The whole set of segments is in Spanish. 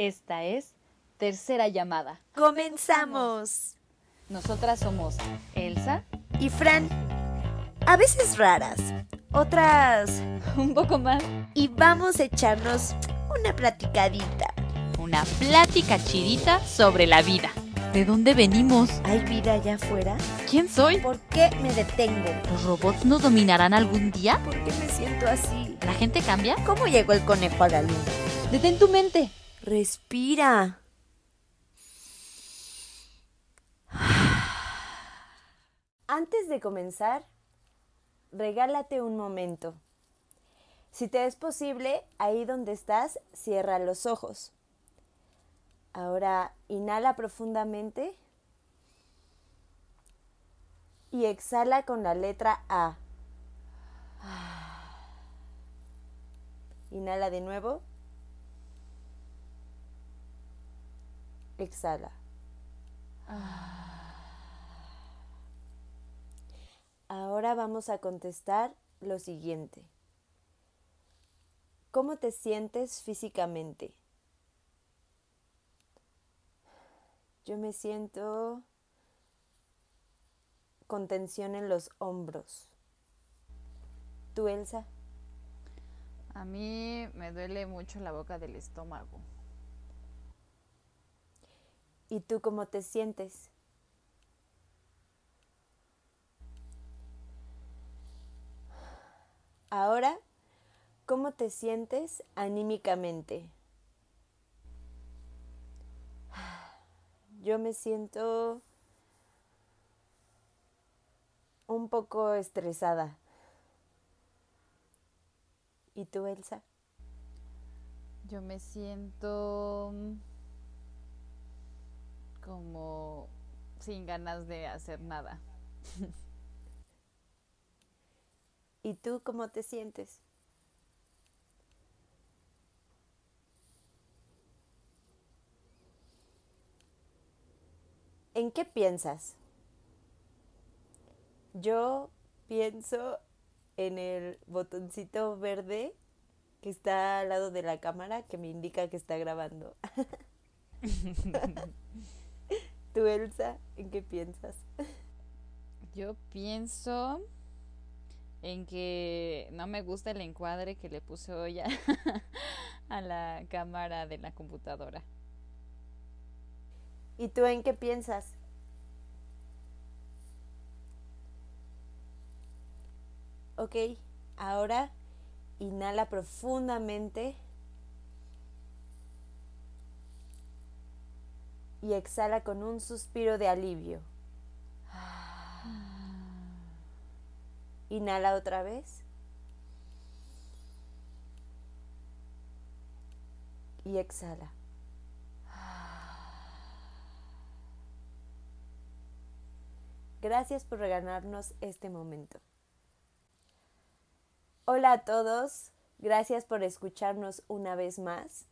Esta es Tercera Llamada. ¡Comenzamos! Nosotras somos Elsa y Fran. A veces raras, otras un poco más. Y vamos a echarnos una platicadita. Una plática chidita sobre la vida. ¿De dónde venimos? ¿Hay vida allá afuera? ¿Quién soy? ¿Por qué me detengo? ¿Los robots nos dominarán algún día? ¿Por qué me siento así? ¿La gente cambia? ¿Cómo llegó el conejo a la luna? Detén tu mente. Respira. Antes de comenzar, regálate un momento. Si te es posible, ahí donde estás, cierra los ojos. Ahora inhala profundamente y exhala con la letra A. Inhala de nuevo. Exhala. Ahora vamos a contestar lo siguiente. ¿Cómo te sientes físicamente? Yo me siento con tensión en los hombros. ¿Tú, Elsa? A mí me duele mucho la boca del estómago. ¿Y tú cómo te sientes? Ahora, ¿cómo te sientes anímicamente? Yo me siento un poco estresada. ¿Y tú, Elsa? Yo me siento como sin ganas de hacer nada. ¿Y tú cómo te sientes? ¿En qué piensas? Yo pienso en el botoncito verde que está al lado de la cámara que me indica que está grabando. ¿Tú, Elsa, en qué piensas? Yo pienso en que no me gusta el encuadre que le puse hoy a, a la cámara de la computadora. ¿Y tú en qué piensas? Ok, ahora inhala profundamente y exhala con un suspiro de alivio. Inhala otra vez. Y exhala. Gracias por regalarnos este momento. Hola a todos, gracias por escucharnos una vez más.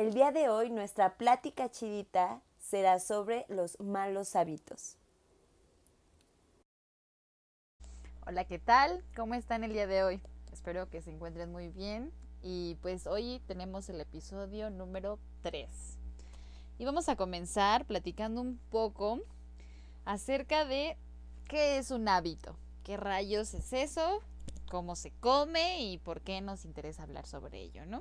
El día de hoy nuestra plática chidita será sobre los malos hábitos. Hola, ¿qué tal? ¿Cómo están el día de hoy? Espero que se encuentren muy bien. Y pues hoy tenemos el episodio número 3. Y vamos a comenzar platicando un poco acerca de qué es un hábito, qué rayos es eso, cómo se come y por qué nos interesa hablar sobre ello, ¿no?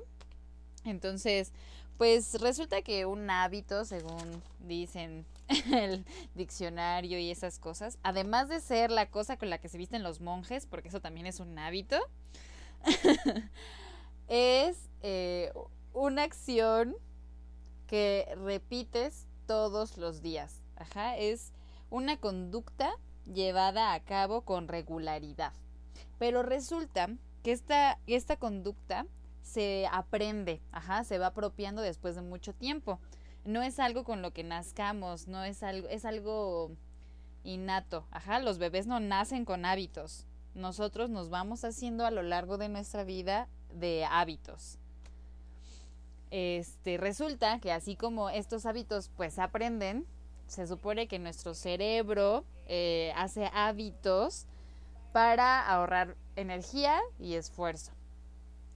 Entonces, pues resulta que un hábito, según dicen el diccionario y esas cosas, además de ser la cosa con la que se visten los monjes, porque eso también es un hábito, es eh, una acción que repites todos los días. Ajá, es una conducta llevada a cabo con regularidad. Pero resulta que esta, esta conducta se aprende, ajá, se va apropiando después de mucho tiempo. No es algo con lo que nazcamos, no es algo, es algo innato, ajá, los bebés no nacen con hábitos. Nosotros nos vamos haciendo a lo largo de nuestra vida de hábitos. Este resulta que así como estos hábitos pues aprenden, se supone que nuestro cerebro eh, hace hábitos para ahorrar energía y esfuerzo.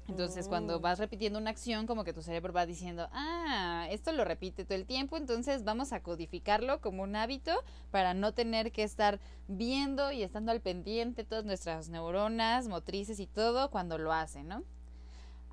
Entonces, cuando Mm. vas repitiendo una acción, como que tu cerebro va diciendo, ah, esto lo repite todo el tiempo, entonces vamos a codificarlo como un hábito para no tener que estar viendo y estando al pendiente todas nuestras neuronas, motrices y todo cuando lo hacen, ¿no?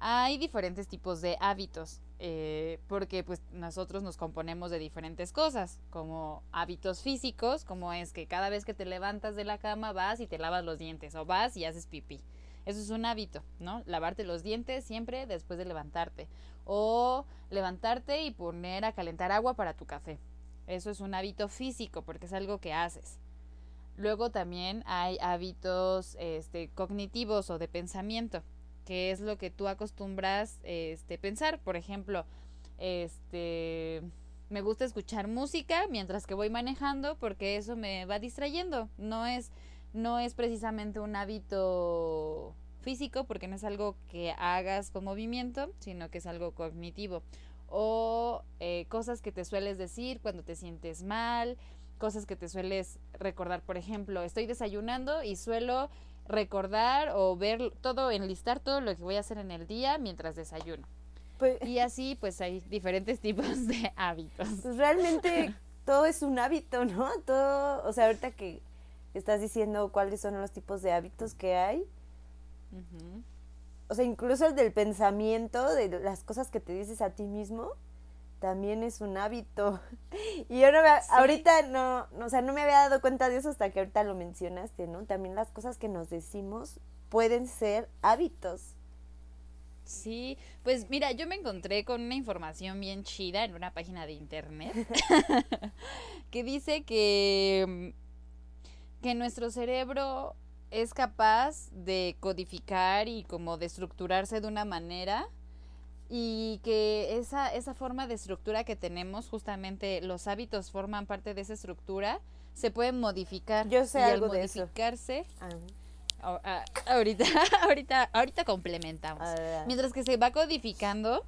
Hay diferentes tipos de hábitos, eh, porque pues nosotros nos componemos de diferentes cosas, como hábitos físicos, como es que cada vez que te levantas de la cama vas y te lavas los dientes, o vas y haces pipí. Eso es un hábito, ¿no? Lavarte los dientes siempre después de levantarte. O levantarte y poner a calentar agua para tu café. Eso es un hábito físico porque es algo que haces. Luego también hay hábitos este, cognitivos o de pensamiento, que es lo que tú acostumbras este, pensar. Por ejemplo, este, me gusta escuchar música mientras que voy manejando porque eso me va distrayendo. No es, no es precisamente un hábito físico porque no es algo que hagas con movimiento, sino que es algo cognitivo. O eh, cosas que te sueles decir cuando te sientes mal, cosas que te sueles recordar. Por ejemplo, estoy desayunando y suelo recordar o ver todo, enlistar todo lo que voy a hacer en el día mientras desayuno. Pues, Y así pues hay diferentes tipos de hábitos. pues realmente todo es un hábito, ¿no? Todo, o sea, ahorita que estás diciendo cuáles son los tipos de hábitos que hay, o sea, incluso el del pensamiento, de las cosas que te dices a ti mismo, también es un hábito. Y yo no me, ahorita no, no, o sea, no me había dado cuenta de eso hasta que ahorita lo mencionaste, ¿no? También las cosas que nos decimos pueden ser hábitos. Sí, pues mira, yo me encontré con una información bien chida en una página de internet que dice que, mm, que nuestro cerebro es capaz de codificar y como de estructurarse de una manera y que esa, esa forma de estructura que tenemos, justamente los hábitos forman parte de esa estructura, se pueden modificar. Yo sé y al algo de eso. modificarse, a- a- ahorita, ahorita, ahorita complementamos. Mientras que se va codificando,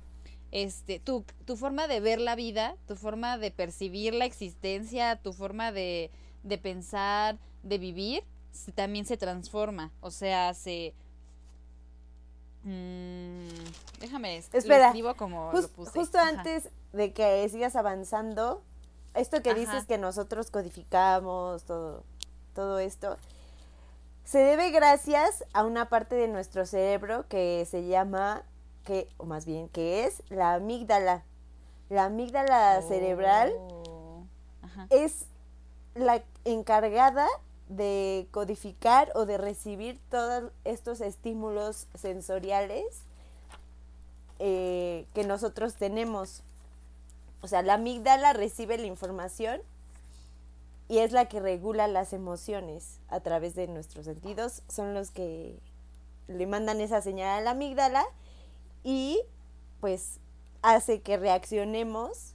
este, tu, tu forma de ver la vida, tu forma de percibir la existencia, tu forma de, de pensar, de vivir, se- también se transforma. O sea, se... mm, déjame, es- lo Espera, escribo como lo puse. justo Ajá. antes de que sigas avanzando, esto que Ajá. dices que nosotros codificamos, todo, todo esto, se debe gracias a una parte de nuestro cerebro que se llama, que, o más bien, que es la amígdala. La amígdala cerebral Oh, ajá. es la encargada de codificar o de recibir todos estos estímulos sensoriales eh, que nosotros tenemos. O sea, la amígdala recibe la información y es la que regula las emociones a través de nuestros sentidos. Son los que le mandan esa señal a la amígdala y pues hace que reaccionemos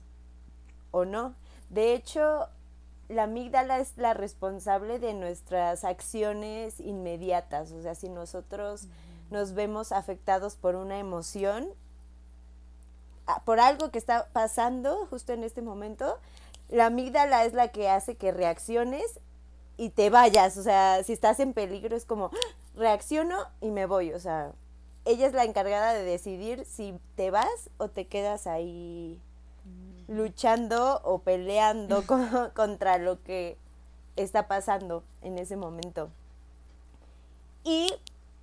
o no. De hecho, la amígdala es la responsable de nuestras acciones inmediatas. O sea, si nosotros nos vemos afectados por una emoción, por algo que está pasando justo en este momento, la amígdala es la que hace que reacciones y te vayas. O sea, si estás en peligro es como, ¡ah! reacciono y me voy. O sea, ella es la encargada de decidir si te vas o te quedas ahí luchando o peleando co- contra lo que está pasando en ese momento. Y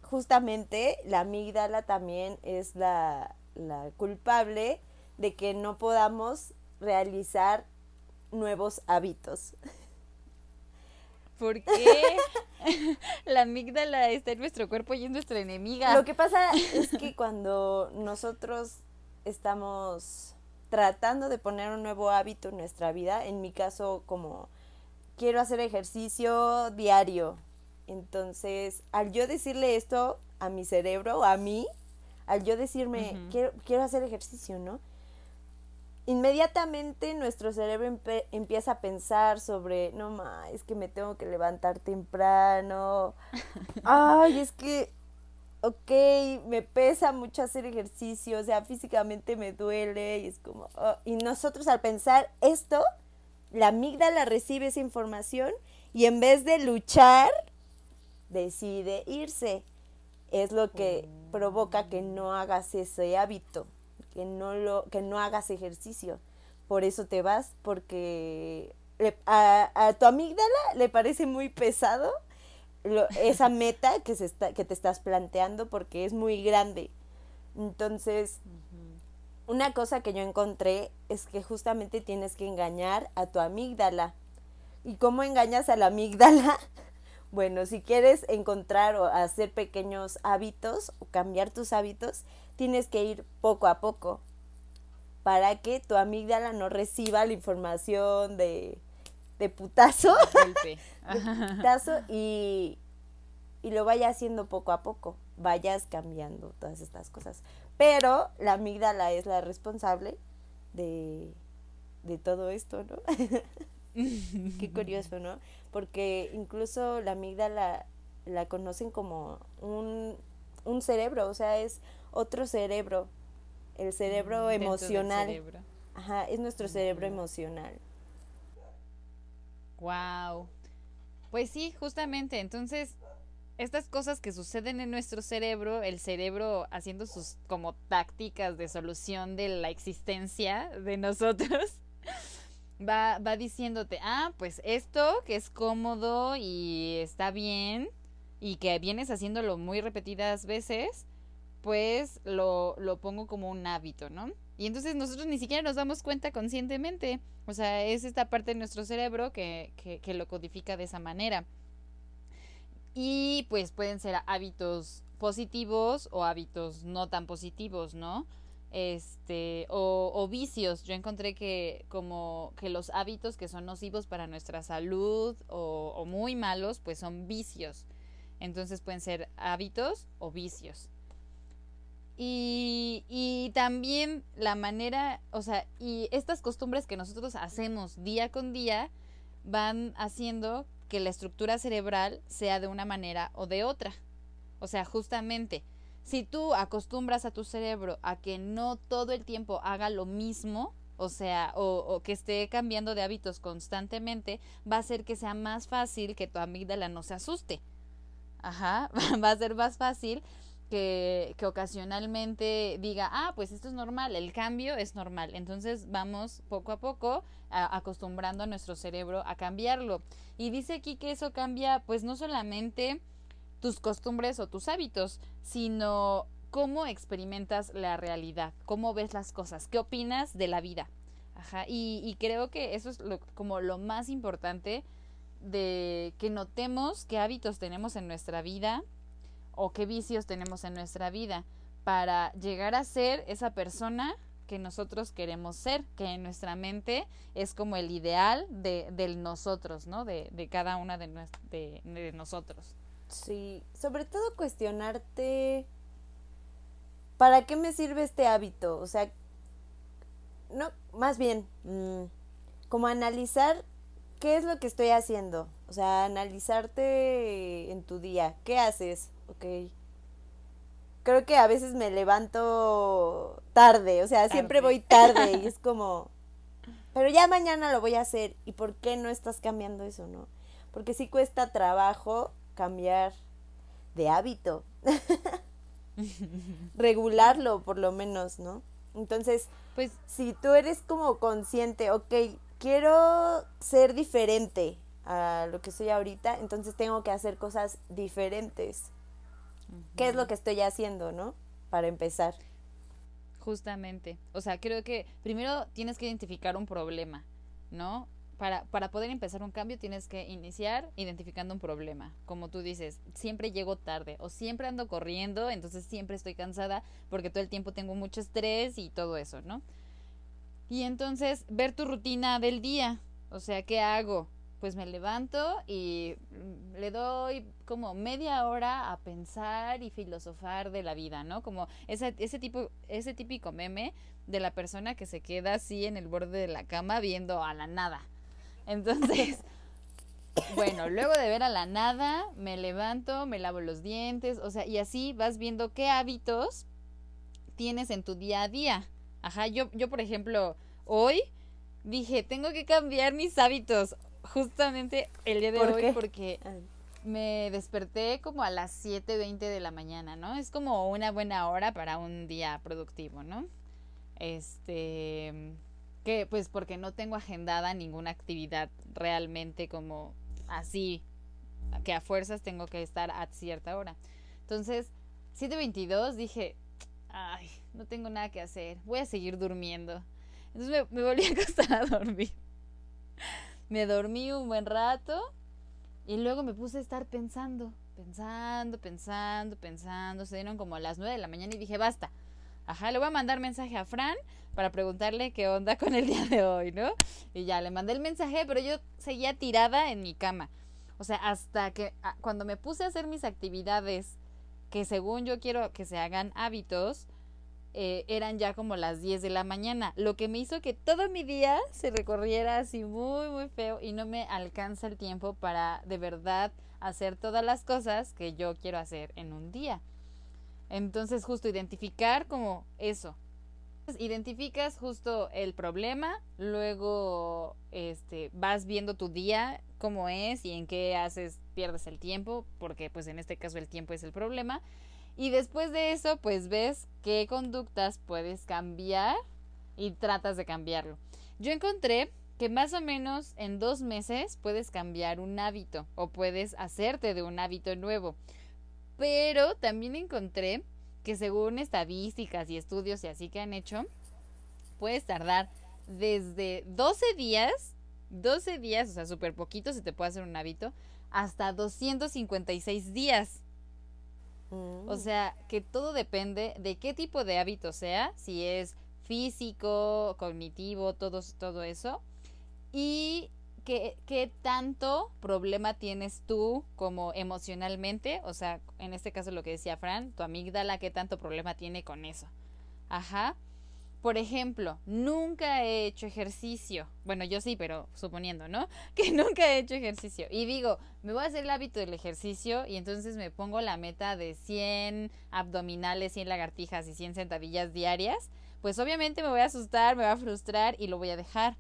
justamente la amígdala también es la, la culpable de que no podamos realizar nuevos hábitos. ¿Por qué la amígdala está en nuestro cuerpo y es nuestra enemiga? Lo que pasa es que cuando nosotros estamos tratando de poner un nuevo hábito en nuestra vida, en mi caso como quiero hacer ejercicio diario, entonces al yo decirle esto a mi cerebro, a mí, al yo decirme quiero, quiero hacer ejercicio, ¿no? Inmediatamente nuestro cerebro empieza a pensar sobre, no ma, es que me tengo que levantar temprano, ay, es que ok, me pesa mucho hacer ejercicio, o sea, físicamente me duele y es como, ah, y nosotros al pensar esto, la amígdala recibe esa información y en vez de luchar, decide irse. es lo que provoca que no hagas ese hábito, que no lo, que no hagas ejercicio. Por eso te vas, porque a, a, tu amígdala le parece muy pesado esa meta que, se está, que te estás planteando porque es muy grande. Entonces, una cosa que yo encontré es que justamente tienes que engañar a tu amígdala. ¿Y cómo engañas a la amígdala? Bueno, si quieres encontrar o hacer pequeños hábitos o cambiar tus hábitos, tienes que ir poco a poco para que tu amígdala no reciba la información de, de putazo, de putazo y, y lo vaya haciendo poco a poco, vayas cambiando todas estas cosas. Pero la amígdala es la responsable de, de todo esto, ¿no? Qué curioso, ¿no? Porque incluso la amígdala la conocen como un, un cerebro, o sea, es otro cerebro, el cerebro emocional. Ajá, es nuestro cerebro emocional. Wow. Pues sí, justamente. Entonces, estas cosas que suceden en nuestro cerebro, el cerebro haciendo sus como tácticas de solución de la existencia de nosotros, va, va diciéndote, ah, pues esto que es cómodo y está bien y que vienes haciéndolo muy repetidas veces, pues lo, lo pongo como un hábito, ¿no? Y entonces nosotros ni siquiera nos damos cuenta conscientemente. O sea, es esta parte de nuestro cerebro que, que, que lo codifica de esa manera. Y pues pueden ser hábitos positivos o hábitos no tan positivos, ¿no? Este, o, o, vicios. Yo encontré que como que los hábitos que son nocivos para nuestra salud o, o muy malos, pues son vicios. Entonces pueden ser hábitos o vicios. Y, y, también la manera, o sea, y estas costumbres que nosotros hacemos día con día van haciendo que la estructura cerebral sea de una manera o de otra. O sea, justamente, si tú acostumbras a tu cerebro a que no todo el tiempo haga lo mismo, o sea, o, o, que esté cambiando de hábitos constantemente, va a ser que sea más fácil que tu amígdala no se asuste. Ajá, va a ser más fácil que, ocasionalmente diga, ah, pues esto es normal, el cambio es normal. Entonces vamos poco a poco acostumbrando a nuestro cerebro a cambiarlo. Y dice aquí que eso cambia pues no solamente tus costumbres o tus hábitos, sino cómo experimentas la realidad, cómo ves las cosas, qué opinas de la vida. Ajá, y, y creo que eso es lo, como lo más importante de que notemos qué hábitos tenemos en nuestra vida, o qué vicios tenemos en nuestra vida para llegar a ser esa persona que nosotros queremos ser, que en nuestra mente es como el ideal de, del nosotros, ¿no? De, de cada una de, de, de, nosotros. Sí, sobre todo cuestionarte, ¿para qué me sirve este hábito? O sea, no, más bien, mmm, como analizar qué es lo que estoy haciendo. O sea, analizarte en tu día, ¿qué haces? Ok. Creo que a veces me levanto tarde, o sea, tarde. siempre voy tarde y es como, pero ya mañana lo voy a hacer. ¿Y por qué no estás cambiando eso, no? Porque sí cuesta trabajo cambiar de hábito. Regularlo, por lo menos, ¿no? Entonces, pues si tú eres como consciente, ok, quiero ser diferente a lo que soy ahorita, entonces tengo que hacer cosas diferentes. ¿Qué es lo que estoy haciendo, no? Para empezar. Justamente. O sea, creo que primero tienes que identificar un problema, ¿no? Para, para poder empezar un cambio tienes que iniciar identificando un problema. Como tú dices, siempre llego tarde o siempre ando corriendo, entonces siempre estoy cansada porque todo el tiempo tengo mucho estrés y todo eso, ¿no? Y entonces ver tu rutina del día. O sea, ¿qué hago? Pues me levanto y mm, le doy como media hora a pensar y filosofar de la vida, ¿no? Como ese, ese, tipo, ese típico meme de la persona que se queda así en el borde de la cama viendo a la nada. Entonces, bueno, luego de ver a la nada, me levanto, me lavo los dientes, o sea, y así vas viendo qué hábitos tienes en tu día a día. Ajá, yo, yo por ejemplo, hoy dije, tengo que cambiar mis hábitos justamente el día de hoy porque me desperté como a las 7.20 de la mañana, ¿no? Es como una buena hora para un día productivo, ¿no? Este, que pues porque no tengo agendada ninguna actividad realmente como así, que a fuerzas tengo que estar a cierta hora. Entonces, 7.22 dije, ay, no tengo nada que hacer, voy a seguir durmiendo. Entonces me, me volví a acostar a dormir. Me dormí un buen rato y luego me puse a estar pensando, pensando, pensando, pensando. Se dieron como a las 9 de la mañana y dije, basta. Ajá, le voy a mandar mensaje a Fran para preguntarle qué onda con el día de hoy, ¿no? Y ya le mandé el mensaje, pero yo seguía tirada en mi cama. O sea, hasta que cuando me puse a hacer mis actividades que según yo quiero que se hagan hábitos, eh, eran ya como las 10 de la mañana, lo que me hizo que todo mi día se recorriera así muy, muy feo y no me alcanza el tiempo para de verdad hacer todas las cosas que yo quiero hacer en un día. Entonces justo identificar como eso. Identificas justo el problema, luego este, vas viendo tu día, cómo es y en qué haces, pierdes el tiempo, porque pues en este caso el tiempo es el problema y después de eso, pues ves qué conductas puedes cambiar y tratas de cambiarlo. Yo encontré que más o menos en dos meses puedes cambiar un hábito o puedes hacerte de un hábito nuevo. Pero también encontré que según estadísticas y estudios y así que han hecho, puedes tardar desde 12 días, 12 días, o sea, súper poquito se te puede hacer un hábito, hasta 256 días. O mm. sea, que todo depende de qué tipo de hábito sea, si es físico, cognitivo, todo, todo eso. Y qué, qué tanto problema tienes tú como emocionalmente. O sea, en este caso lo que decía Fran, tu amígdala, qué tanto problema tiene con eso. Ajá. Por ejemplo, nunca he hecho ejercicio. Bueno, yo sí, pero suponiendo, ¿no? Que nunca he hecho ejercicio. Y digo, me voy a hacer el hábito del ejercicio y entonces me pongo la meta de 100 abdominales, 100 lagartijas y 100 sentadillas diarias. Pues obviamente me voy a asustar, me va a frustrar y lo voy a dejar.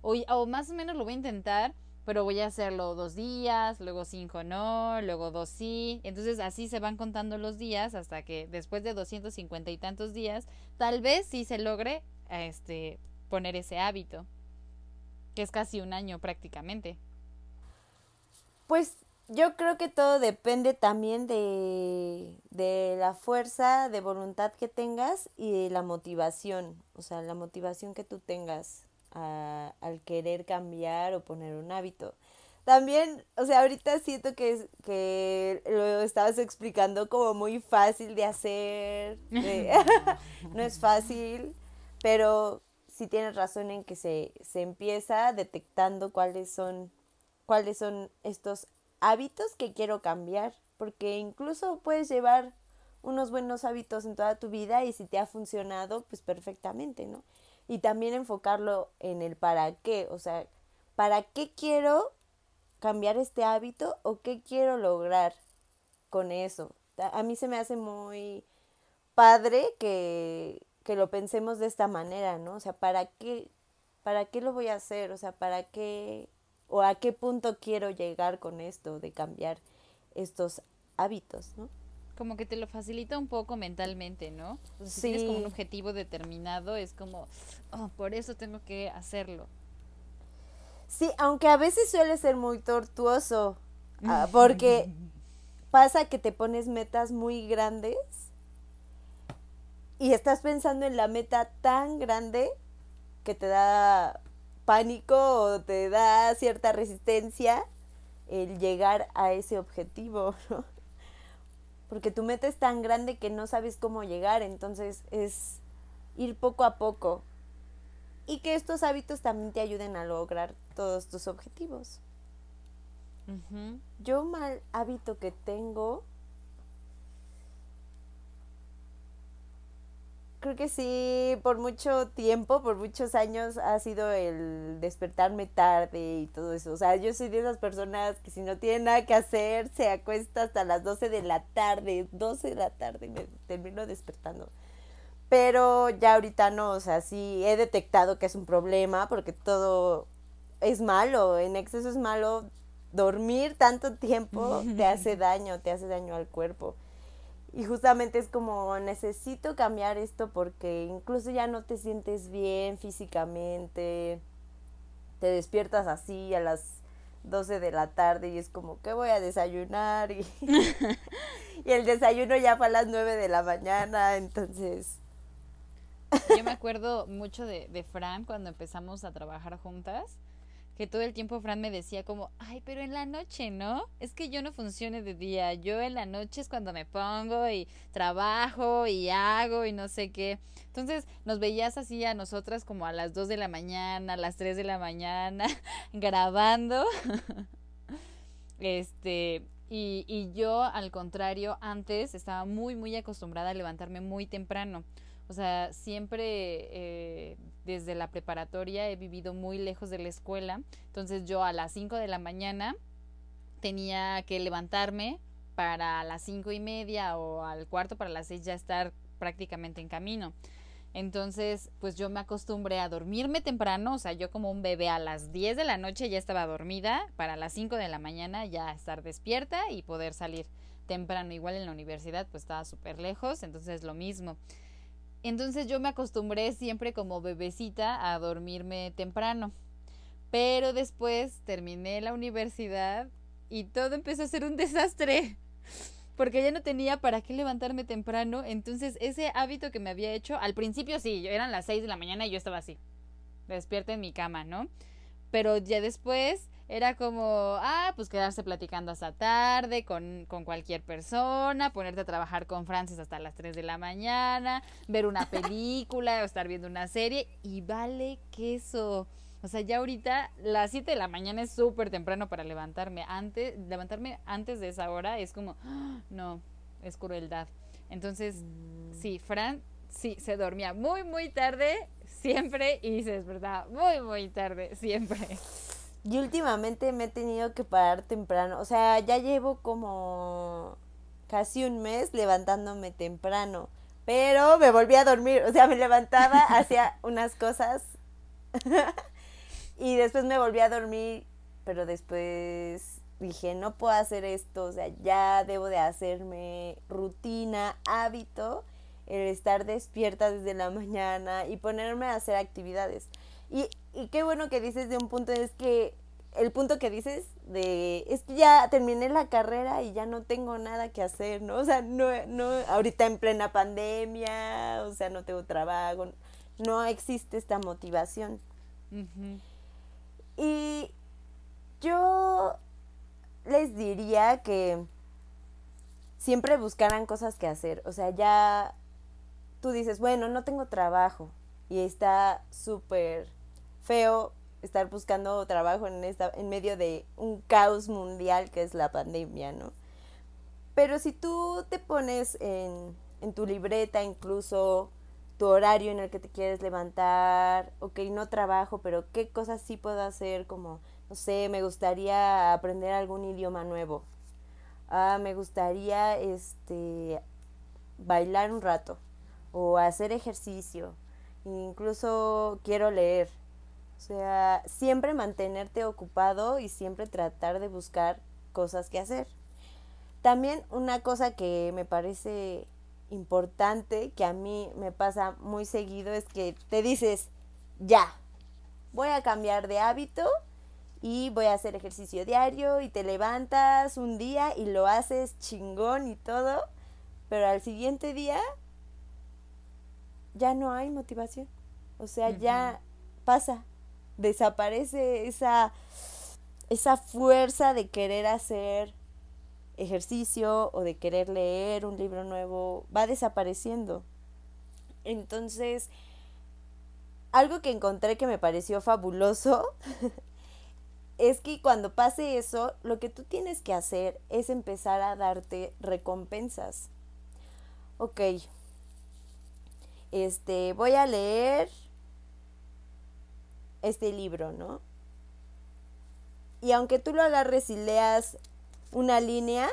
O, o más o menos lo voy a intentar, pero voy a hacerlo dos días, luego cinco no, luego dos sí. Entonces así se van contando los días hasta que después de 250 y tantos días, tal vez sí se logre este, poner ese hábito, que es casi un año prácticamente. Pues yo creo que todo depende también de, de la fuerza de voluntad que tengas y de la motivación, o sea, la motivación que tú tengas al querer cambiar o poner un hábito. También, o sea, ahorita siento que, que lo estabas explicando como muy fácil de hacer. no es fácil, pero sí tienes razón en que se, se empieza detectando cuáles son, cuáles son estos hábitos que quiero cambiar. Porque incluso puedes llevar unos buenos hábitos en toda tu vida y si te ha funcionado, pues perfectamente, ¿no? Y también enfocarlo en el para qué, o sea, ¿para qué quiero cambiar este hábito o qué quiero lograr con eso? A mí se me hace muy padre que, que lo pensemos de esta manera, ¿no? O sea, ¿para qué, ¿para qué lo voy a hacer? O sea, ¿para qué o a qué punto quiero llegar con esto de cambiar estos hábitos, ¿no? Como que te lo facilita un poco mentalmente, ¿no? si tienes como un objetivo determinado, es como, oh, por eso tengo que hacerlo. Sí, aunque a veces suele ser muy tortuoso, ah, porque pasa que te pones metas muy grandes y estás pensando en la meta tan grande que te da pánico o te da cierta resistencia el llegar a ese objetivo, ¿no? Porque tu meta es tan grande que no sabes cómo llegar, entonces es ir poco a poco y que estos hábitos también te ayuden a lograr todos tus objetivos. Yo mal hábito que tengo creo que sí, por mucho tiempo, por muchos años ha sido el despertarme tarde y todo eso. O sea, yo soy de esas personas que si no tiene nada que hacer, se acuesta hasta las 12 de la tarde, 12 de la tarde me termino despertando. Pero ya ahorita no, o sea, sí he detectado que es un problema porque todo es malo, en exceso es malo dormir tanto tiempo te hace daño, te hace daño al cuerpo. Y justamente es como necesito cambiar esto porque incluso ya no te sientes bien físicamente, te despiertas así a las 12 de la tarde y es como, ¿qué voy a desayunar? Y, y el desayuno ya fue a las 9 de la mañana, entonces... Yo me acuerdo mucho de, de Fran cuando empezamos a trabajar juntas que todo el tiempo Fran me decía como, ay, pero en la noche, ¿no? Es que yo no funcione de día, yo en la noche es cuando me pongo y trabajo y hago y no sé qué. Entonces nos veías así a nosotras como a las 2 de la mañana, a las 3 de la mañana, grabando. este, y, y yo al contrario, antes estaba muy, muy acostumbrada a levantarme muy temprano. O sea, siempre eh, desde la preparatoria he vivido muy lejos de la escuela. Entonces yo a las 5 de la mañana tenía que levantarme para las cinco y media o al cuarto para las seis ya estar prácticamente en camino. Entonces, pues yo me acostumbré a dormirme temprano, o sea, yo como un bebé a las 10 de la noche ya estaba dormida, para las 5 de la mañana ya estar despierta y poder salir temprano. Igual en la universidad pues estaba súper lejos, entonces lo mismo. Entonces yo me acostumbré siempre como bebecita a dormirme temprano. Pero después terminé la universidad y todo empezó a ser un desastre. Porque ya no tenía para qué levantarme temprano. Entonces ese hábito que me había hecho, al principio sí, eran las 6 de la mañana y yo estaba así, despierta en mi cama, ¿no? Pero ya después era como, ah, pues quedarse platicando hasta tarde con, con cualquier persona, ponerte a trabajar con Francis hasta las 3 de la mañana, ver una película o estar viendo una serie y vale queso. O sea, ya ahorita las 7 de la mañana es súper temprano para levantarme. Antes, levantarme antes de esa hora es como, ¡ah! no, es crueldad. Entonces, mm. sí, Fran, sí, se dormía muy, muy tarde siempre y se despertaba muy, muy tarde siempre. Y últimamente me he tenido que parar temprano. O sea, ya llevo como casi un mes levantándome temprano. Pero me volví a dormir. O sea, me levantaba, hacía unas cosas. y después me volví a dormir. Pero después dije, no puedo hacer esto. O sea, ya debo de hacerme rutina, hábito. El estar despierta desde la mañana y ponerme a hacer actividades. Y, y qué bueno que dices de un punto, es que el punto que dices de, es que ya terminé la carrera y ya no tengo nada que hacer, ¿no? O sea, no, no, ahorita en plena pandemia, o sea, no tengo trabajo, no existe esta motivación. Y yo les diría que siempre buscaran cosas que hacer, o sea, ya tú dices, bueno, no tengo trabajo y está súper feo estar buscando trabajo en, esta, en medio de un caos mundial que es la pandemia, ¿no? Pero si tú te pones en, en tu libreta incluso tu horario en el que te quieres levantar, ok, no trabajo, pero qué cosas sí puedo hacer, como, no sé, me gustaría aprender algún idioma nuevo. Ah, me gustaría, este, bailar un rato o hacer ejercicio. Incluso quiero leer. O sea, siempre mantenerte ocupado y siempre tratar de buscar cosas que hacer. También una cosa que me parece importante, que a mí me pasa muy seguido, es que te dices, ya, voy a cambiar de hábito y voy a hacer ejercicio diario y te levantas un día y lo haces chingón y todo, pero al siguiente día ya no hay motivación. O sea, ya pasa, desaparece esa, esa fuerza de querer hacer ejercicio o de querer leer un libro nuevo, va desapareciendo. Entonces, algo que encontré que me pareció fabuloso es que cuando pase eso, lo que tú tienes que hacer es empezar a darte recompensas. Ok, este, voy a leer este libro, ¿no? Y aunque tú lo agarres y leas una línea,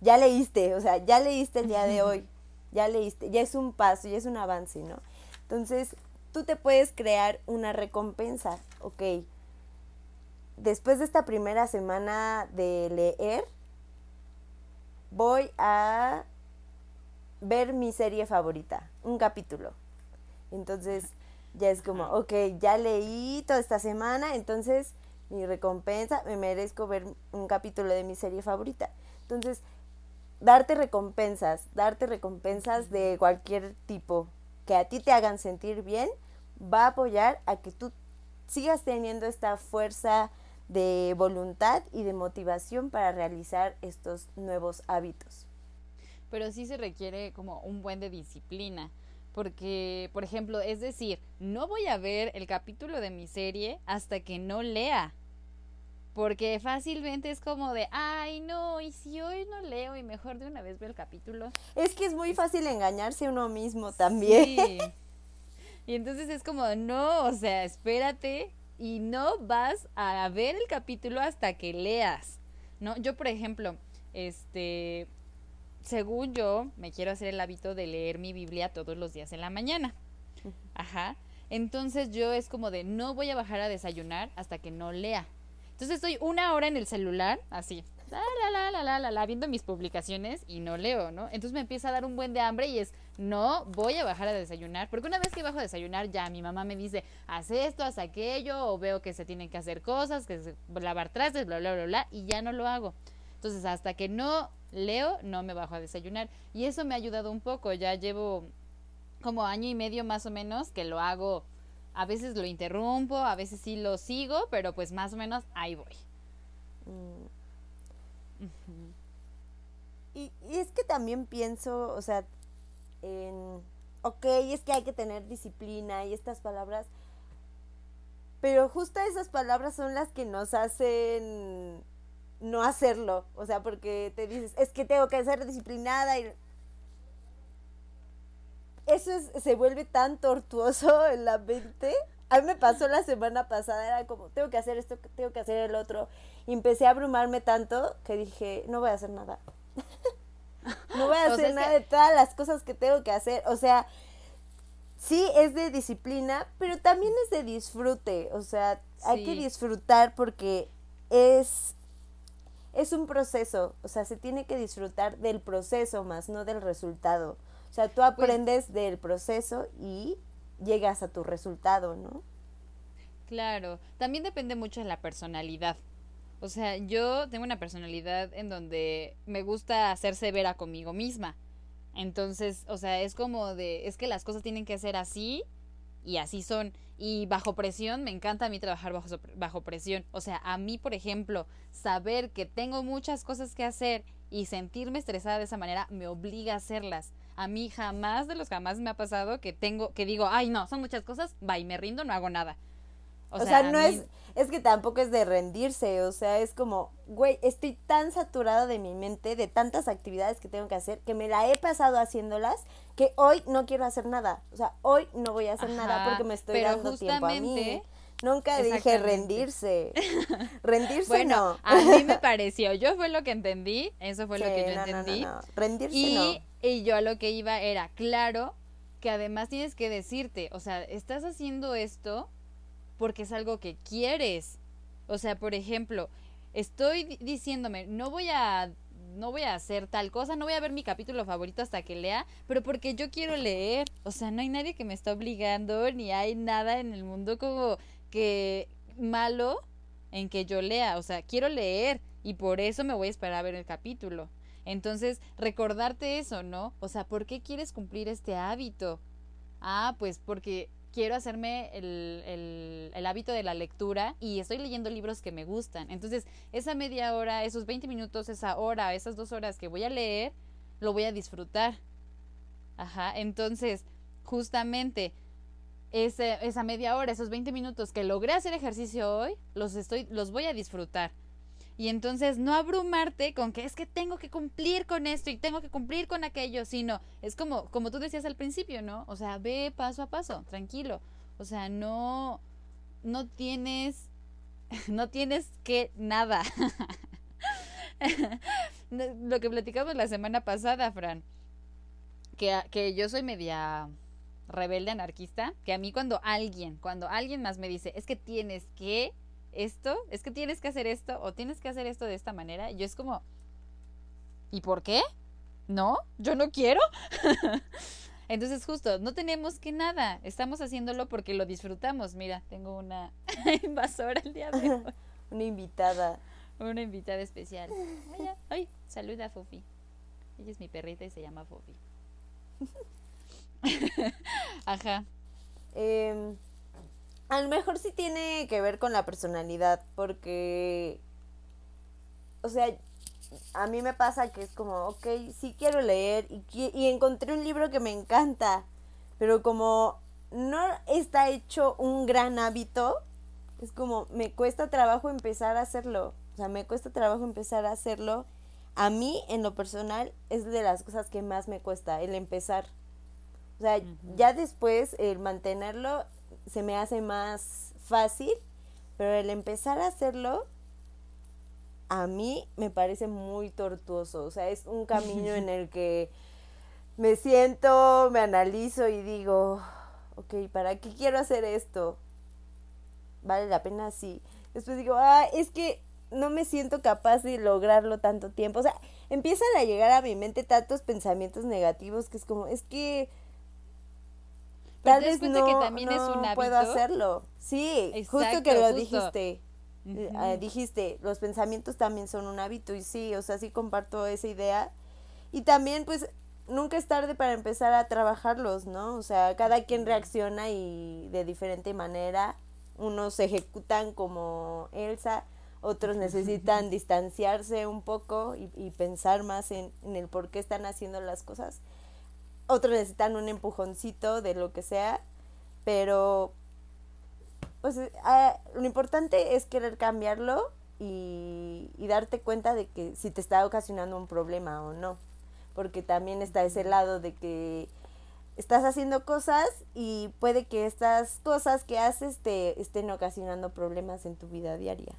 ya leíste, o sea, ya leíste el día de hoy, ya leíste, ya es un paso, ya es un avance, ¿no? Entonces, tú te puedes crear una recompensa, ok. después de esta primera semana de leer, voy a ver mi serie favorita, un capítulo. Entonces ya es como, ok, ya leí toda esta semana, entonces mi recompensa, me merezco ver un capítulo de mi serie favorita. Entonces, darte recompensas, darte recompensas de cualquier tipo que a ti te hagan sentir bien, va a apoyar a que tú sigas teniendo esta fuerza de voluntad y de motivación para realizar estos nuevos hábitos. Pero sí se requiere como un buen de disciplina, porque, por ejemplo, es decir, no voy a ver el capítulo de mi serie hasta que no lea. Porque fácilmente es como de, ay, no, y si hoy no leo y mejor de una vez veo el capítulo. Es que es muy fácil engañarse uno mismo también. Sí. Y entonces es como, no, o sea, espérate y no vas a ver el capítulo hasta que leas. ¿No? Yo, por ejemplo, este, según yo, me quiero hacer el hábito de leer mi Biblia todos los días en la mañana. Ajá. Entonces yo es como de no voy a bajar a desayunar hasta que no lea. Entonces estoy una hora en el celular, así, la, la, la, la, la, la, viendo mis publicaciones y no leo, ¿no? Entonces me empieza a dar un buen de hambre y es, no voy a bajar a desayunar, porque una vez que bajo a desayunar ya mi mamá me dice, haz esto, haz aquello, o veo que se tienen que hacer cosas, que se, lavar trastes, bla, bla, bla, bla, y ya no lo hago. Entonces hasta que no leo, no me bajo a desayunar. Y eso me ha ayudado un poco, ya llevo como año y medio más o menos que lo hago a veces lo interrumpo, a veces sí lo sigo, pero pues más o menos ahí voy. Mm. y, y, es que también pienso, o sea, en, ok, es que hay que tener disciplina y estas palabras, pero justo esas palabras son las que nos hacen no hacerlo, o sea, porque te dices, es que tengo que ser disciplinada y eso se vuelve tan tortuoso en la mente. A mí me pasó la semana pasada, era como, tengo que hacer esto, tengo que hacer el otro. Y empecé a abrumarme tanto que dije, no voy a hacer nada. no voy a hacer nada de todas las cosas que tengo que hacer. O sea, sí es de disciplina, pero también es de disfrute. O sea, hay que disfrutar porque es, es un proceso. O sea, se tiene que disfrutar del proceso más, no del resultado. O sea, tú pues aprendes del proceso y llegas a tu resultado, ¿no? Claro, también depende mucho de la personalidad. O sea, yo tengo una personalidad en donde me gusta ser severa conmigo misma. Entonces, o sea, es como de, es que las cosas tienen que ser así y así son. Y bajo presión, me encanta a mí trabajar bajo, bajo presión. O sea, a mí, por ejemplo, saber que tengo muchas cosas que hacer y sentirme estresada de esa manera me obliga a hacerlas. A mí jamás de los jamás me ha pasado que tengo, que digo, ay no, son muchas cosas, va y me rindo, no hago nada. O, sea, no es, es que tampoco es de rendirse, o sea, es como, güey, estoy tan saturado de mi mente, de tantas actividades que tengo que hacer, que me la he pasado haciéndolas, que hoy no quiero hacer nada. O sea, hoy no voy a hacer nada porque me estoy dando tiempo a mí. Nunca dije rendirse. rendirse bueno, A mí me pareció, yo fue lo que entendí, eso fue lo que yo entendí. rendirse y, no. Y yo a lo que iba era, claro, que además tienes que decirte, o sea, estás haciendo esto porque es algo que quieres. O sea, por ejemplo, estoy diciéndome, no voy a no voy a hacer tal cosa, no voy a ver mi capítulo favorito hasta que lea, pero porque yo quiero leer. O sea, no hay nadie que me está obligando, ni hay nada en el mundo como que malo en que yo lea. O sea, quiero leer y por eso me voy a esperar a ver el capítulo. Entonces, recordarte eso, ¿no? O sea, ¿por qué quieres cumplir este hábito? Ah, pues porque quiero hacerme el, el, hábito de la lectura y estoy leyendo libros que me gustan. Entonces, esa media hora, esos 20 minutos, esa hora, esas dos horas que voy a leer, lo voy a disfrutar. Ajá, entonces, justamente ese, esa media hora, esos 20 minutos que logré hacer ejercicio hoy, los, estoy, los voy a disfrutar. Y entonces no abrumarte con que es que tengo que cumplir con esto y tengo que cumplir con aquello, sino es como, como tú decías al principio, ¿no? O sea, ve paso a paso, tranquilo. O sea, no, no tienes, no tienes que nada. Lo que platicamos la semana pasada, Fran, que, que yo soy media rebelde anarquista, que a mí cuando alguien, cuando alguien más me dice, es que tienes que, esto, es que tienes que hacer esto o tienes que hacer esto de esta manera. Y yo es como, ¿y por qué? No, yo no quiero. Entonces justo, no tenemos que nada, estamos haciéndolo porque lo disfrutamos. Mira, tengo una invasora el día de hoy. una invitada. Una invitada especial. Ay, saluda Fofi. Ella es mi perrita y se llama Fofi. Ajá. Eh, a lo mejor sí tiene que ver con la personalidad, porque, o sea, a mí me pasa que es como, ok, sí quiero leer y, y encontré un libro que me encanta, pero como no está hecho un gran hábito, es como, me cuesta trabajo empezar a hacerlo, o sea, me cuesta trabajo empezar a hacerlo. A mí, en lo personal, es de las cosas que más me cuesta, el empezar. O sea, ya después el mantenerlo se me hace más fácil, pero el empezar a hacerlo a mí me parece muy tortuoso, o sea, es un camino en el que me siento, me analizo y digo, ok, ¿para qué quiero hacer esto? ¿Vale la pena? Sí. Después digo, ah, es que no me siento capaz de lograrlo tanto tiempo. O sea, empiezan a llegar a mi mente tantos pensamientos negativos que es como, es que tal vez no, que también es un puedo hacerlo. Sí, justo que lo dijiste. Eh, dijiste, los pensamientos también son un hábito y sí, o sea, sí comparto esa idea. Y también, pues, nunca es tarde para empezar a trabajarlos, ¿no? O sea, cada quien reacciona y de diferente manera. Unos se ejecutan como Elsa, otros necesitan distanciarse un poco y, y pensar más en, en, el por qué están haciendo las cosas otros necesitan un empujoncito de lo que sea, pero pues ah, lo importante es querer cambiarlo y, y, darte cuenta de que si te está ocasionando un problema o no, porque también está ese lado de que estás haciendo cosas y puede que estas cosas que haces te estén ocasionando problemas en tu vida diaria.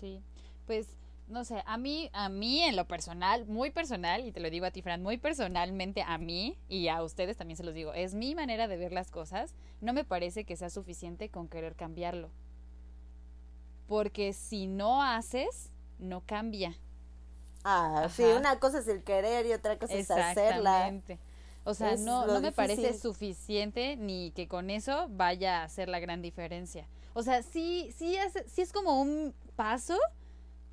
Sí, pues no sé, a mí, a mí en lo personal, muy personal, y te lo digo a ti, Fran, muy personalmente a mí y a ustedes también se los digo, es mi manera de ver las cosas, no me parece que sea suficiente con querer cambiarlo. Porque si no haces, no cambia. Ah, sí, una cosa es el querer y otra cosa es hacerla. O sea, no, no me parece suficiente ni que con eso vaya a hacer la gran diferencia. O sea, sí, sí es, sí es como un paso,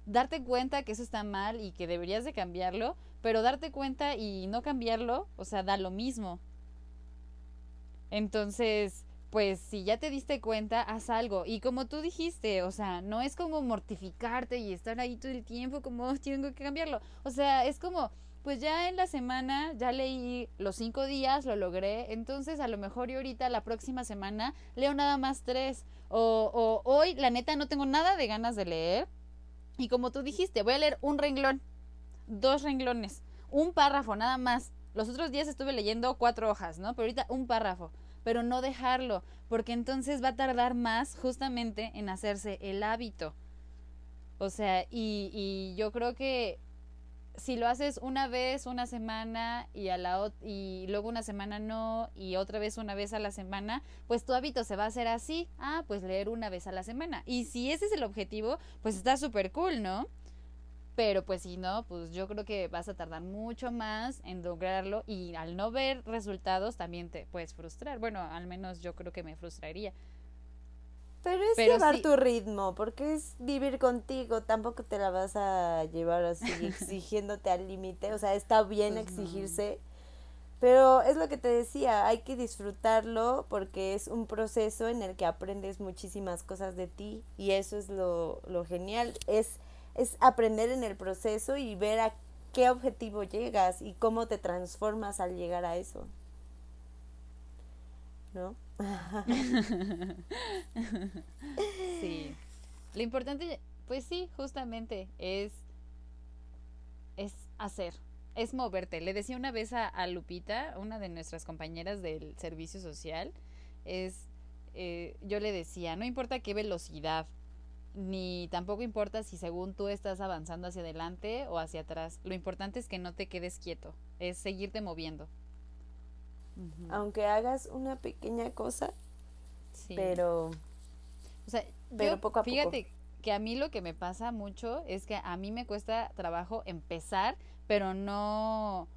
darte cuenta que eso está mal y que deberías de cambiarlo, pero darte cuenta y no cambiarlo, o sea, da lo mismo. Entonces, pues si ya te diste cuenta, haz algo. Y como tú dijiste, o sea, no es como mortificarte y estar ahí todo el tiempo como tengo que cambiarlo. O sea, es como, pues ya en la semana ya leí los cinco días, lo logré. Entonces a lo mejor y ahorita la próxima semana leo nada más tres. O, o hoy, la neta, no tengo nada de ganas de leer y como tú dijiste, voy a leer un renglón, dos renglones, un párrafo nada más. Los otros días estuve leyendo cuatro hojas, ¿no? Pero ahorita un párrafo. Pero no dejarlo, porque entonces va a tardar más justamente en hacerse el hábito. O sea, y, y yo creo que si lo haces una vez, una semana y, a la, y luego una semana no y otra vez una vez a la semana, pues tu hábito se va a hacer así. Ah, pues leer una vez a la semana. Y si ese es el objetivo, pues está súper cool, ¿no? Pero pues si no, pues yo creo que vas a tardar mucho más en lograrlo y al no ver resultados también te puedes frustrar. Bueno, al menos yo creo que me frustraría. Pero es llevar tu ritmo, porque es vivir contigo, tampoco te la vas a llevar así exigiéndote al límite, o sea, está bien pues exigirse, pero es lo que te decía, hay que disfrutarlo porque es un proceso en el que aprendes muchísimas cosas de ti y eso es lo, lo genial, es, es aprender en el proceso y ver a qué objetivo llegas y cómo te transformas al llegar a eso. ¿No? Sí. Lo importante, pues sí, justamente es, es hacer, es moverte. Le decía una vez a, Lupita, una de nuestras compañeras del servicio social, es, eh, yo le decía, no importa qué velocidad, ni tampoco importa si según tú estás avanzando hacia adelante o hacia atrás. Lo importante es que no te quedes quieto, es seguirte moviendo aunque hagas una pequeña cosa, pero... O sea, Pero poco a poco. fíjate que a mí lo que me pasa mucho es que a mí me cuesta trabajo empezar, pero no...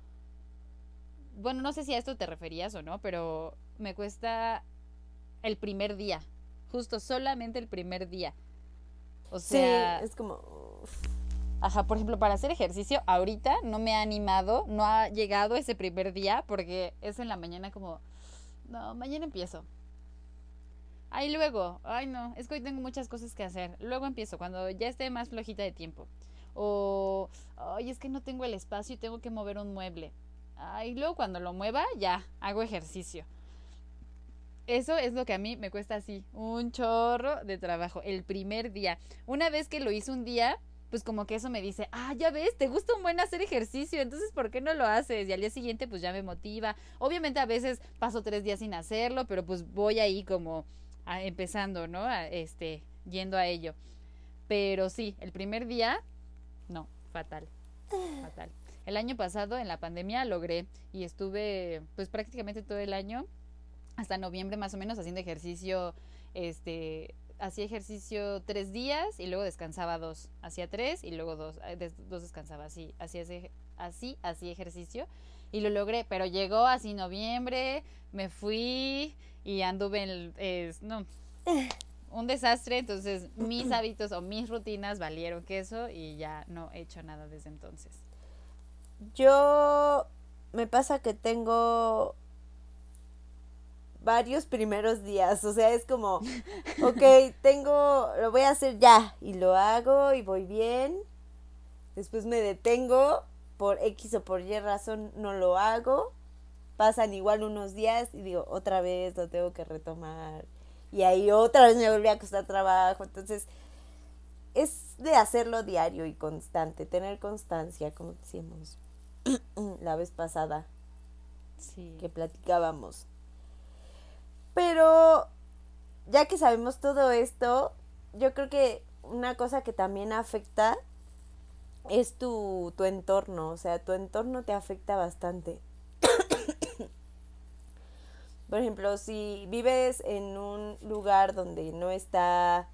Bueno, no sé si a esto te referías o no, pero me cuesta el primer día, justo solamente el primer día. O sea, sí, es como... Ajá, por ejemplo, para hacer ejercicio, ahorita no me ha animado, no ha llegado ese primer día porque es en la mañana como, no, mañana empiezo. Ahí luego, ay no, es que hoy tengo muchas cosas que hacer. Luego empiezo, cuando ya esté más flojita de tiempo. O, ay, es que no tengo el espacio y tengo que mover un mueble. Ay, luego cuando lo mueva, ya, hago ejercicio. Eso es lo que a mí me cuesta así, un chorro de trabajo, el primer día. Una vez que lo hice un día, pues como que eso me dice, ah, ya ves, te gusta un buen hacer ejercicio, entonces ¿por qué no lo haces? Y al día siguiente pues ya me motiva. Obviamente a veces paso tres días sin hacerlo, pero pues voy ahí como empezando, ¿no? A, este, yendo a ello. Pero sí, el primer día, no, fatal, fatal. El año pasado en la pandemia logré y estuve pues prácticamente todo el año hasta noviembre más o menos haciendo ejercicio, este, hacía ejercicio tres días y luego descansaba dos, hacía tres y luego dos, eh, dos descansaba, así, así, ese- así, así ejercicio y lo logré, pero llegó así noviembre, me fui y anduve en, el- no, un desastre, entonces mis hábitos o mis rutinas valieron queso y ya no he hecho nada desde entonces. Yo me pasa que tengo varios primeros días, o sea, es como, ok, tengo, lo voy a hacer ya y lo hago y voy bien, después me detengo, por X o por Y razón no lo hago, pasan igual unos días y digo, otra vez lo tengo que retomar y ahí otra vez me volví a costar trabajo, entonces es de hacerlo diario y constante, tener constancia, como decíamos la vez pasada Sí. que platicábamos. Pero ya que sabemos todo esto, yo creo que una cosa que también afecta es tu, tu entorno, o sea, tu entorno te afecta bastante. Por ejemplo, si vives en un lugar donde no está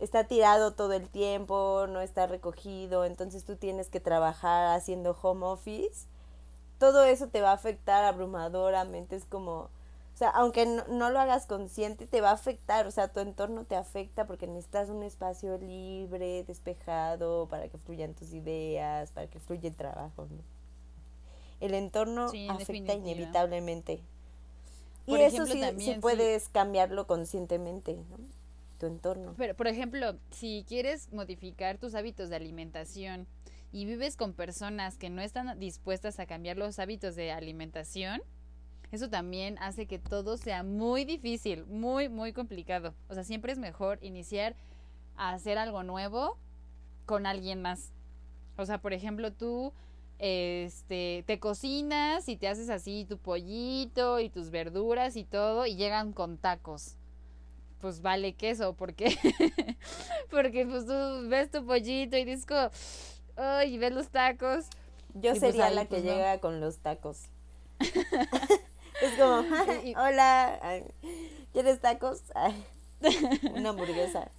está tirado todo el tiempo, no está recogido, entonces tú tienes que trabajar haciendo home office, todo eso te va a afectar abrumadoramente, es como, o sea, aunque no, no lo hagas consciente, te va a afectar, o sea, tu entorno te afecta porque necesitas un espacio libre, despejado, para que fluyan tus ideas, para que fluya el trabajo, ¿no? El entorno Sí, afecta definitiva. inevitablemente. Y Por eso ejemplo, sí, también, sí sí. puedes cambiarlo conscientemente, ¿no? Tu entorno. Pero, por ejemplo, si quieres modificar tus hábitos de alimentación y vives con personas que no están dispuestas a cambiar los hábitos de alimentación, eso también hace que todo sea muy difícil, muy, muy complicado. O sea, siempre es mejor iniciar a hacer algo nuevo con alguien más. O sea, por ejemplo, tú este te cocinas y te haces así tu pollito y tus verduras y todo y llegan con tacos pues vale queso, porque porque pues tú ves tu pollito y dices ay, ves los tacos. Yo Y pues sería la que pues, no. llega con los tacos. es como, hola, ay, ¿quieres tacos? Ay, una hamburguesa.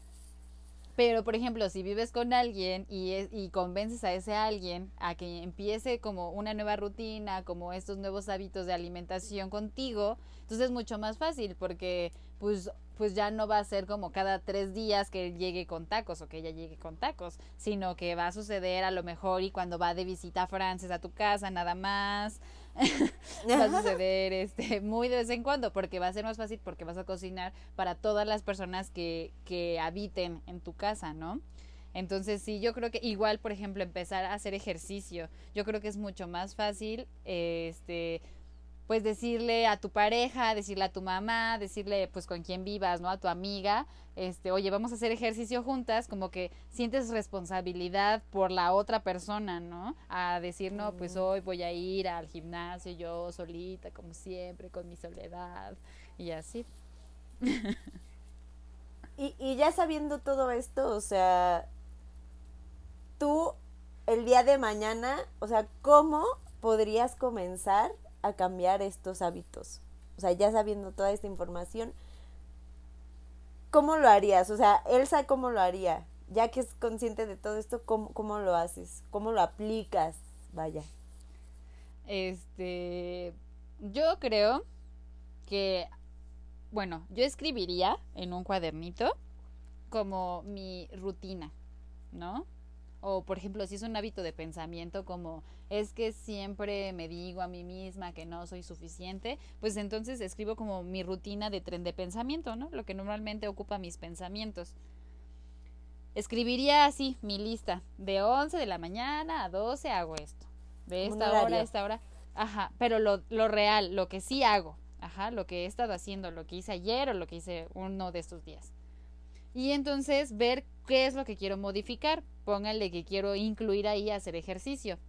Pero, por ejemplo, si vives con alguien y, es- y convences a ese alguien a que empiece como una nueva rutina, como estos nuevos hábitos de alimentación contigo, entonces es mucho más fácil porque pues, pues ya no va a ser como cada tres días que él llegue con tacos o que ella llegue con tacos, sino que va a suceder a lo mejor y cuando va de visita a Frances a tu casa nada más, va a suceder este muy de vez en cuando porque va a ser más fácil porque vas a cocinar para todas las personas que, que habiten en tu casa, ¿no? Entonces sí, yo creo que igual, por ejemplo, empezar a hacer ejercicio, yo creo que es mucho más fácil, este, pues decirle a tu pareja, decirle a tu mamá, decirle pues con quién vivas, ¿no? A tu amiga, este, oye, vamos a hacer ejercicio juntas, como que sientes responsabilidad por la otra persona, ¿no? A decir, no, pues hoy voy a ir al gimnasio yo solita, como siempre, con mi soledad y así. Y, y ya sabiendo todo esto, o sea, tú el día de mañana, o sea, ¿cómo podrías comenzar a cambiar estos hábitos? O sea, ya sabiendo toda esta información, ¿cómo lo harías? O sea, Elsa, ¿cómo lo haría? Ya que es consciente de todo esto, ¿cómo, cómo lo haces? ¿Cómo lo aplicas? Vaya. Este, yo creo que, bueno, yo escribiría en un cuadernito como mi rutina, ¿no? O por ejemplo, si es un hábito de pensamiento como es que siempre me digo a mí misma que no soy suficiente, pues entonces escribo como mi rutina de tren de pensamiento, ¿no? Lo que normalmente ocupa mis pensamientos. Escribiría así mi lista. De 11 de la mañana a 12 hago esto. De esta hora a esta hora. Ajá, pero lo, lo real, lo que sí hago. Ajá, lo que he estado haciendo, lo que hice ayer o lo que hice uno de estos días. Y entonces ver qué es lo que quiero modificar. Póngale que quiero incluir ahí hacer ejercicio.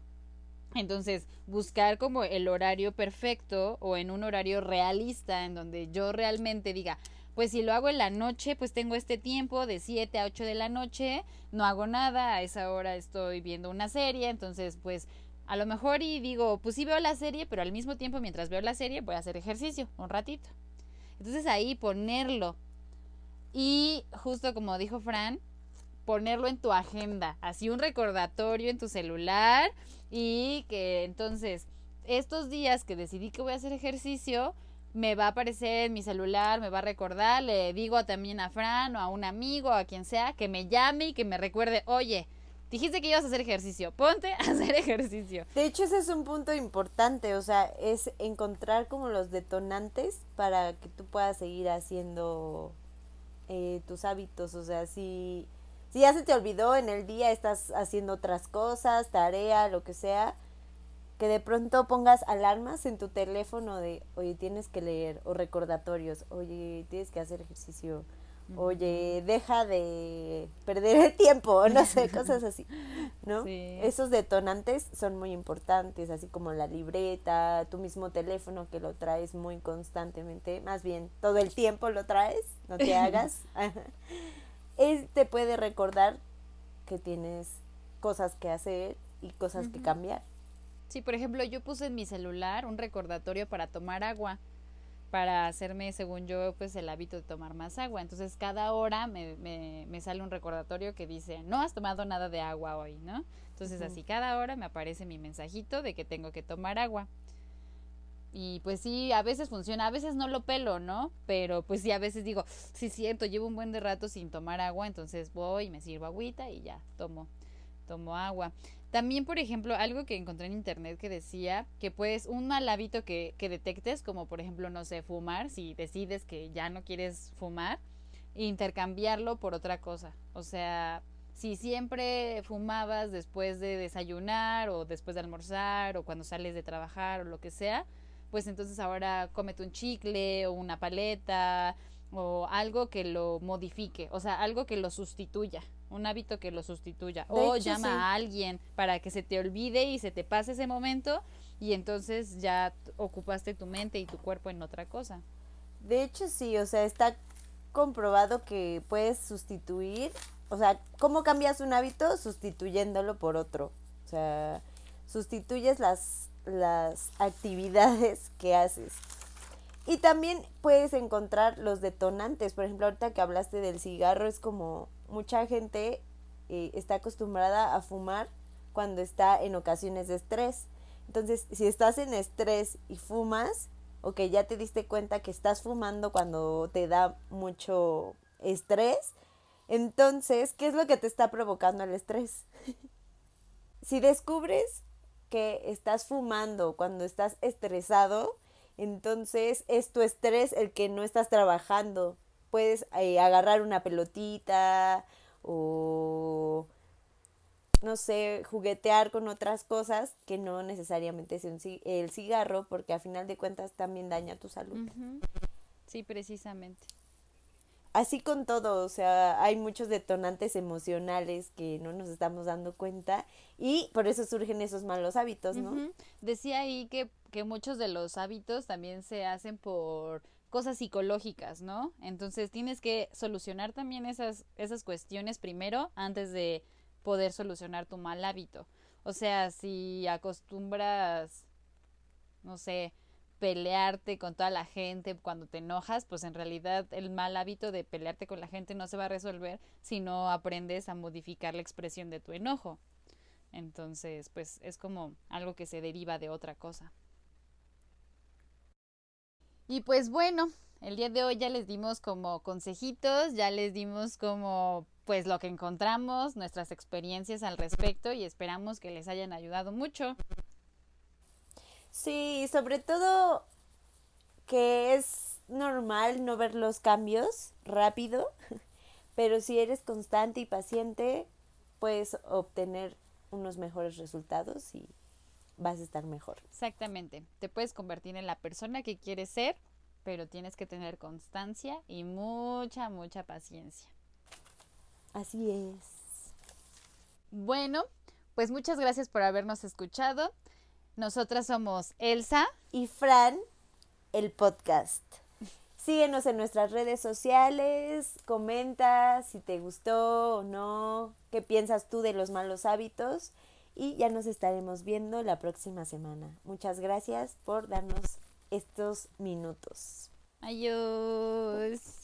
Entonces, buscar como el horario perfecto o en un horario realista en donde yo realmente diga, pues si lo hago en la noche, pues tengo este tiempo de 7 a 8 de la noche, no hago nada, a esa hora estoy viendo una serie, entonces pues a lo mejor y digo, pues sí veo la serie, pero al mismo tiempo mientras veo la serie voy a hacer ejercicio un ratito. Entonces ahí ponerlo. Y justo como dijo Fran, ponerlo en tu agenda, así un recordatorio en tu celular y que entonces estos días que decidí que voy a hacer ejercicio, me va a aparecer en mi celular, me va a recordar, le digo también a Fran o a un amigo, a quien sea, que me llame y que me recuerde, oye, dijiste que ibas a hacer ejercicio, ponte a hacer ejercicio. De hecho, ese es un punto importante, o sea, es encontrar como los detonantes para que tú puedas seguir haciendo eh, tus hábitos, o sea, si si ya se te olvidó en el día, estás haciendo otras cosas, tarea, lo que sea, que de pronto pongas alarmas en tu teléfono de, oye, tienes que leer, o recordatorios, oye, tienes que hacer ejercicio, oye, deja de perder el tiempo, no sé, cosas así, ¿no? Esos detonantes son muy importantes, así como la libreta, tu mismo teléfono que lo traes muy constantemente, más bien todo el tiempo lo traes, no te hagas. Él te puede recordar que tienes cosas que hacer y cosas que cambiar. Sí, por ejemplo, yo puse en mi celular un recordatorio para tomar agua, para hacerme, según yo, pues el hábito de tomar más agua. Entonces, cada hora me, me, me sale un recordatorio que dice, no has tomado nada de agua hoy, ¿no? Entonces, así cada hora me aparece mi mensajito de que tengo que tomar agua. Y pues sí, a veces funciona, a veces no lo pelo, ¿no? Pero pues sí, a veces digo, sí, siento, llevo un buen de rato sin tomar agua, entonces voy y me sirvo agüita y ya, tomo, tomo agua. También, por ejemplo, algo que encontré en internet que decía que pues un mal hábito que, que detectes, como por ejemplo, no sé, fumar, si decides que ya no quieres fumar, intercambiarlo por otra cosa. O sea, si siempre fumabas después de desayunar o después de almorzar o cuando sales de trabajar o lo que sea, pues entonces ahora cómete un chicle o una paleta o algo que lo modifique, o sea, algo que lo sustituya, un hábito que lo sustituya. o llama a alguien para que se te olvide y se te pase ese momento y entonces ya ocupaste tu mente y tu cuerpo en otra cosa. De hecho, sí, o sea, está comprobado que puedes sustituir, o sea, ¿cómo cambias un hábito? Sustituyéndolo por otro. O sea, sustituyes las las actividades que haces. Y también puedes encontrar los detonantes. Por ejemplo, ahorita que hablaste del cigarro, es como mucha gente eh, está acostumbrada a fumar cuando está en ocasiones de estrés. Entonces, si estás en estrés y fumas, o que ya te diste cuenta que estás fumando cuando te da mucho estrés, entonces, ¿qué es lo que te está provocando el estrés? si descubres que estás fumando cuando estás estresado, entonces es tu estrés el que no estás trabajando. Puedes eh, agarrar una pelotita o no sé, juguetear con otras cosas que no necesariamente es el cigarro, porque a final de cuentas también daña tu salud. Sí, precisamente así con todo, o sea, hay muchos detonantes emocionales que no nos estamos dando cuenta y por eso surgen esos malos hábitos, ¿no? Decía ahí que, que muchos de los hábitos también se hacen por cosas psicológicas, ¿no? Entonces tienes que solucionar también esas, esas cuestiones primero antes de poder solucionar tu mal hábito. O sea, si acostumbras, no sé, pelearte con toda la gente cuando te enojas, pues en realidad el mal hábito de pelearte con la gente no se va a resolver si no aprendes a modificar la expresión de tu enojo. Entonces, pues es como algo que se deriva de otra cosa. Y pues bueno, el día de hoy ya les dimos como consejitos, ya les dimos como pues lo que encontramos, nuestras experiencias al respecto y esperamos que les hayan ayudado mucho. Sí, sobre todo que es normal no ver los cambios rápido, pero si eres constante y paciente, puedes obtener unos mejores resultados y vas a estar mejor. Exactamente, te puedes convertir en la persona que quieres ser, pero tienes que tener constancia y mucha, mucha paciencia. Así es. Bueno, pues muchas gracias por habernos escuchado. Nosotras somos Elsa y Fran, el podcast. Síguenos en nuestras redes sociales, comenta si te gustó o no, qué piensas tú de los malos hábitos y ya nos estaremos viendo la próxima semana. Muchas gracias por darnos estos minutos. Adiós.